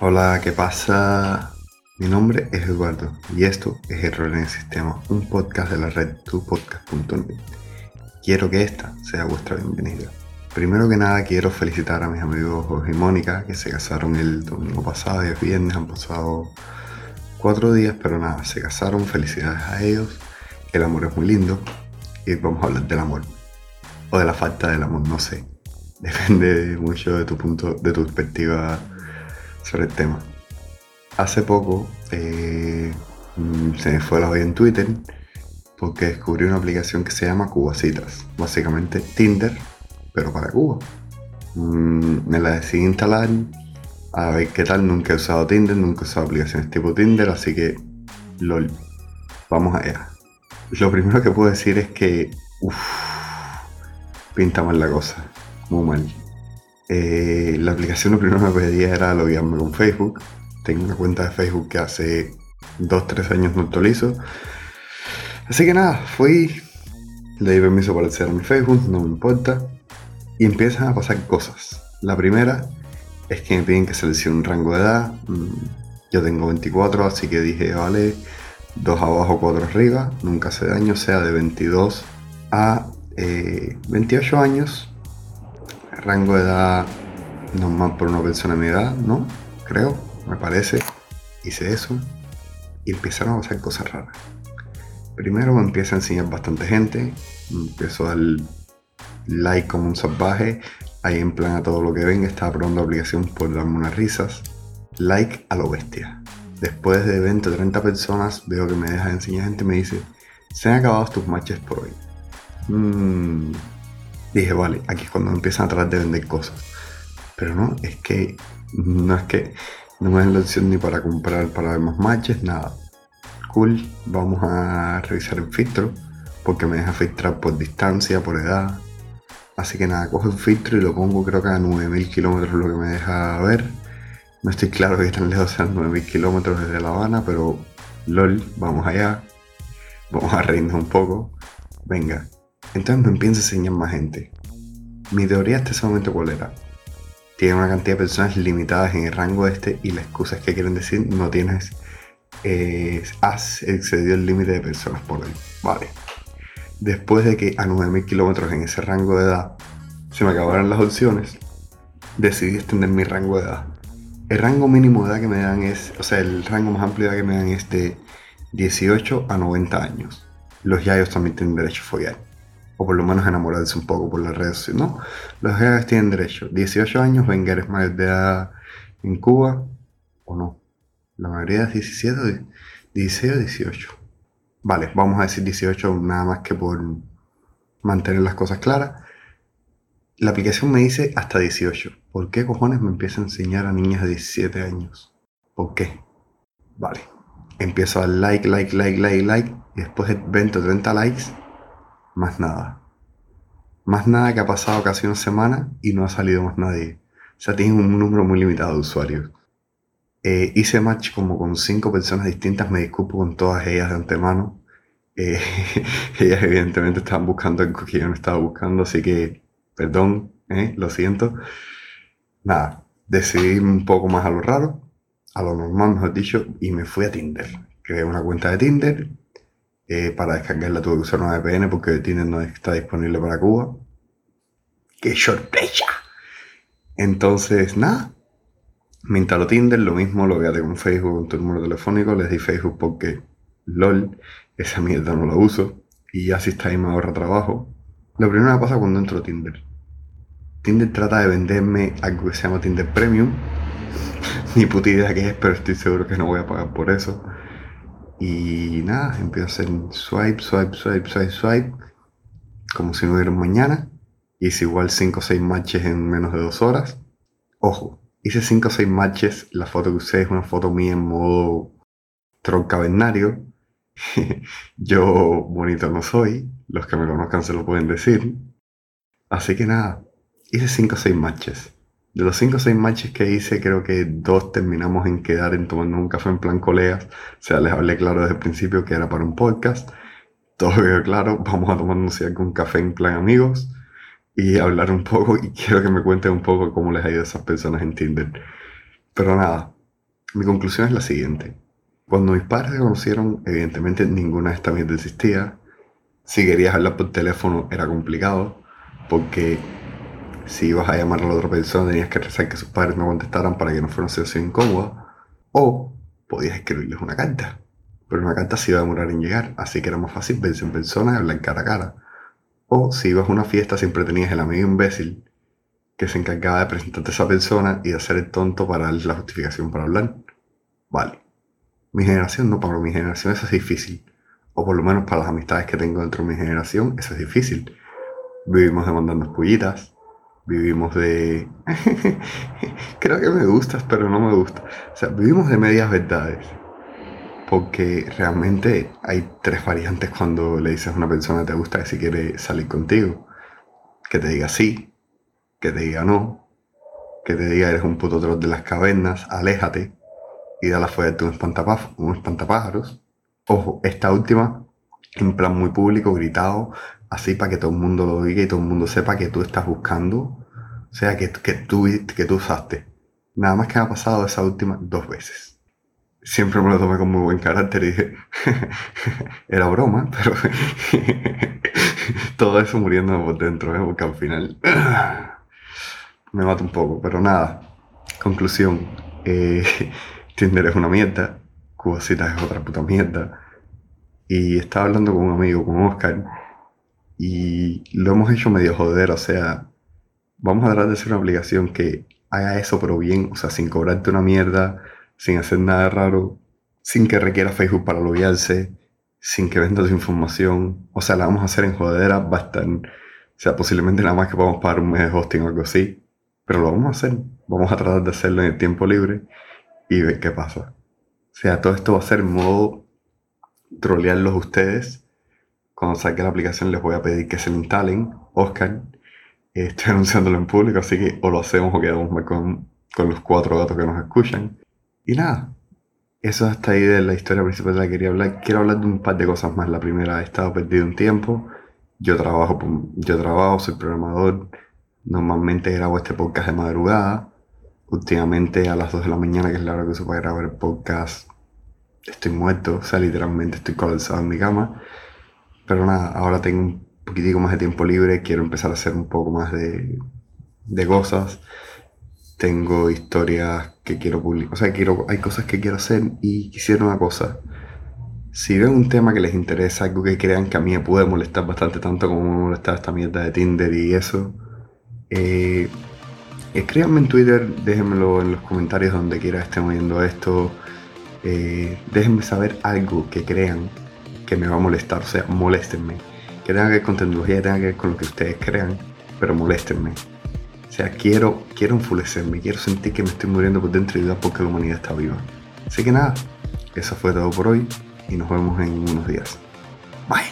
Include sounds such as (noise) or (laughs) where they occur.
Hola, ¿qué pasa? Mi nombre es Eduardo y esto es Error en el Sistema, un podcast de la red tupodcast.net. Quiero que esta sea vuestra bienvenida. Primero que nada quiero felicitar a mis amigos Jorge y Mónica que se casaron el domingo pasado y el viernes, han pasado cuatro días, pero nada, se casaron, felicidades a ellos, el amor es muy lindo y vamos a hablar del amor o de la falta del amor, no sé, (laughs) depende mucho de tu punto, de tu perspectiva sobre el tema. Hace poco eh, mm, se me fue la vida en Twitter porque descubrí una aplicación que se llama Cubacitas, básicamente Tinder, pero para Cuba. Mm, me la decidí instalar a ver qué tal. Nunca he usado Tinder, nunca he usado aplicaciones tipo Tinder, así que lol. Vamos allá. Lo primero que puedo decir es que uff, pinta mal la cosa, muy mal. Eh, la aplicación lo primero que me pedía era loguearme con Facebook. Tengo una cuenta de Facebook que hace 2-3 años no actualizo. Así que nada, fui, le di permiso para acceder a mi Facebook, no me importa. Y empiezan a pasar cosas. La primera es que me piden que seleccione un rango de edad. Mm, yo tengo 24, así que dije, vale, 2 abajo, 4 arriba. Nunca hace daño, sea de 22 a 28 eh, años rango de edad normal por una persona de mi edad, ¿no? Creo, me parece. Hice eso y empezaron a pasar cosas raras. Primero me empieza a enseñar bastante gente, empiezo a dar like como un salvaje, ahí en plan a todo lo que ven, estaba probando aplicación por darme unas risas, like a lo bestia. Después de 20 o 30 personas veo que me deja de enseñar gente y me dice, se han acabado tus matches por hoy. Mmm, dije, vale, aquí es cuando empiezan a tratar de vender cosas. Pero no, es que no es que no me dan la opción ni para comprar, para ver más matches, nada. Cool, vamos a revisar el filtro, porque me deja filtrar por distancia, por edad. Así que nada, cojo el filtro y lo pongo creo que a 9000 kilómetros lo que me deja ver. No estoy claro que tan lejos sean 9000 kilómetros desde La Habana, pero lol, vamos allá. Vamos a reírnos un poco. Venga, entonces me empieza a enseñar más gente. Mi teoría hasta ese momento cuál era. Tiene una cantidad de personas limitadas en el rango este y la excusa es que quieren decir no tienes, eh, has excedido el límite de personas por ahí. Vale. Después de que a 9000 kilómetros en ese rango de edad se me acabaron las opciones, decidí extender mi rango de edad. El rango mínimo de edad que me dan es, o sea, el rango más amplio de edad que me dan es de 18 a 90 años. Los yayos también tienen derecho a follar o por lo menos enamorarse un poco por las redes ¿no? Los gays tienen derecho. 18 años, venga, eres mayor de edad en Cuba o no. La mayoría es 17, 16 o 18. Vale, vamos a decir 18 nada más que por mantener las cosas claras. La aplicación me dice hasta 18. ¿Por qué cojones me empieza a enseñar a niñas de 17 años? ¿Por qué? Vale. Empiezo a like, like, like, like, like. Y después de 20 o 30 likes, más nada. Más nada que ha pasado casi una semana y no ha salido más nadie. O sea, tienen un número muy limitado de usuarios. Eh, hice match como con cinco personas distintas, me disculpo con todas ellas de antemano. Eh, (laughs) ellas evidentemente estaban buscando algo que yo no estaba buscando, así que perdón, eh, lo siento. Nada, decidí un poco más a lo raro, a lo normal mejor dicho, y me fui a Tinder. Creé una cuenta de Tinder, eh, para descargarla tuve que usar una VPN porque Tinder no está disponible para Cuba. ¡Qué sorpresa! Entonces, nada. Me instaló Tinder, lo mismo lo voy con Facebook, con tu número telefónico. Les di Facebook porque, lol, esa mierda no la uso. Y así está ahí me ahorra trabajo. Lo primero que pasa cuando entro a Tinder. Tinder trata de venderme algo que se llama Tinder Premium. (laughs) Ni puta idea que es, pero estoy seguro que no voy a pagar por eso. Y nada, empiezo a hacer swipe, swipe, swipe, swipe, swipe, como si no hubiera mañana. Hice igual 5 o 6 matches en menos de 2 horas. Ojo, hice 5 o 6 matches. La foto que usé es una foto mía en modo troncavernario. (laughs) Yo bonito no soy. Los que me conozcan se lo pueden decir. Así que nada, hice 5 o 6 matches. De los 5 o 6 matches que hice, creo que dos terminamos en quedar en tomando un café en plan colegas. O sea, les hablé claro desde el principio que era para un podcast. Todo quedó claro, vamos a tomarnos un café en plan amigos y hablar un poco. Y quiero que me cuenten un poco cómo les ha ido a esas personas en Tinder. Pero nada, mi conclusión es la siguiente. Cuando mis padres se conocieron, evidentemente ninguna de estas mierdas existía. Si querías hablar por teléfono era complicado, porque si ibas a llamar a la otra persona tenías que rezar que sus padres no contestaran para que no fuera una situación incómoda. O podías escribirles una carta. Pero una carta se iba a demorar en llegar, así que era más fácil verse en persona y hablar cara a cara. O si ibas a una fiesta siempre tenías el amigo imbécil que se encargaba de presentarte a esa persona y de hacer el tonto para darle la justificación para hablar. Vale. Mi generación no, para mi generación eso es difícil. O por lo menos para las amistades que tengo dentro de mi generación, eso es difícil. Vivimos de mandarnos pullitas, vivimos de... (laughs) Creo que me gustas, pero no me gusta. O sea, vivimos de medias verdades. Porque realmente hay tres variantes cuando le dices a una persona te gusta que si quiere salir contigo. Que te diga sí, que te diga no, que te diga eres un puto troll de las cavernas, aléjate y da la fuerte un, un espantapájaros. Ojo, esta última en plan muy público, gritado, así para que todo el mundo lo diga y todo el mundo sepa que tú estás buscando, o sea, que, que, tú, que tú usaste. Nada más que me ha pasado esa última dos veces. Siempre me lo tomé con muy buen carácter y dije, (laughs) era broma, pero (laughs) todo eso muriendo por dentro, ¿eh? porque al final (clears throat) me mata un poco, pero nada. Conclusión, eh, (laughs) Tinder es una mierda, Cubosita es otra puta mierda. Y estaba hablando con un amigo, con Oscar, y lo hemos hecho medio joder, o sea, vamos a tratar de hacer una aplicación que haga eso pero bien, o sea, sin cobrarte una mierda, sin hacer nada raro, sin que requiera Facebook para loguearse, sin que vendas información, o sea, la vamos a hacer en jodera, va o sea, posiblemente nada más que podamos pagar un mes de hosting o algo así, pero lo vamos a hacer, vamos a tratar de hacerlo en el tiempo libre y ver qué pasa. O sea, todo esto va a ser en modo trolearlos ustedes. Cuando saque la aplicación les voy a pedir que se lo instalen. Oscar, estoy (laughs) anunciándolo en público, así que o lo hacemos o quedamos con, con los cuatro gatos que nos escuchan. Y nada, eso hasta ahí de la historia principal de la que quería hablar. Quiero hablar de un par de cosas más. La primera, he estado perdido un tiempo. Yo trabajo, yo trabajo, soy programador. Normalmente grabo este podcast de madrugada últimamente a las 2 de la mañana, que es la hora que uso para grabar podcast, estoy muerto, o sea, literalmente estoy colapsado en mi cama. Pero nada, ahora tengo un poquitico más de tiempo libre, quiero empezar a hacer un poco más de, de cosas. Tengo historias que quiero publicar, o sea, quiero, hay cosas que quiero hacer y quisiera una cosa. Si ven un tema que les interesa, algo que crean que a mí me puede molestar bastante tanto como me molesta esta mierda de Tinder y eso, eh, Escríbanme en Twitter, déjenmelo en los comentarios donde quiera estén oyendo esto. Eh, déjenme saber algo que crean que me va a molestar, o sea, moléstenme. Que tenga que ver con tecnología, que tenga que ver con lo que ustedes crean, pero moléstenme. O sea, quiero, quiero enfurecerme, quiero sentir que me estoy muriendo por dentro y porque la humanidad está viva. Así que nada, eso fue todo por hoy y nos vemos en unos días. Bye.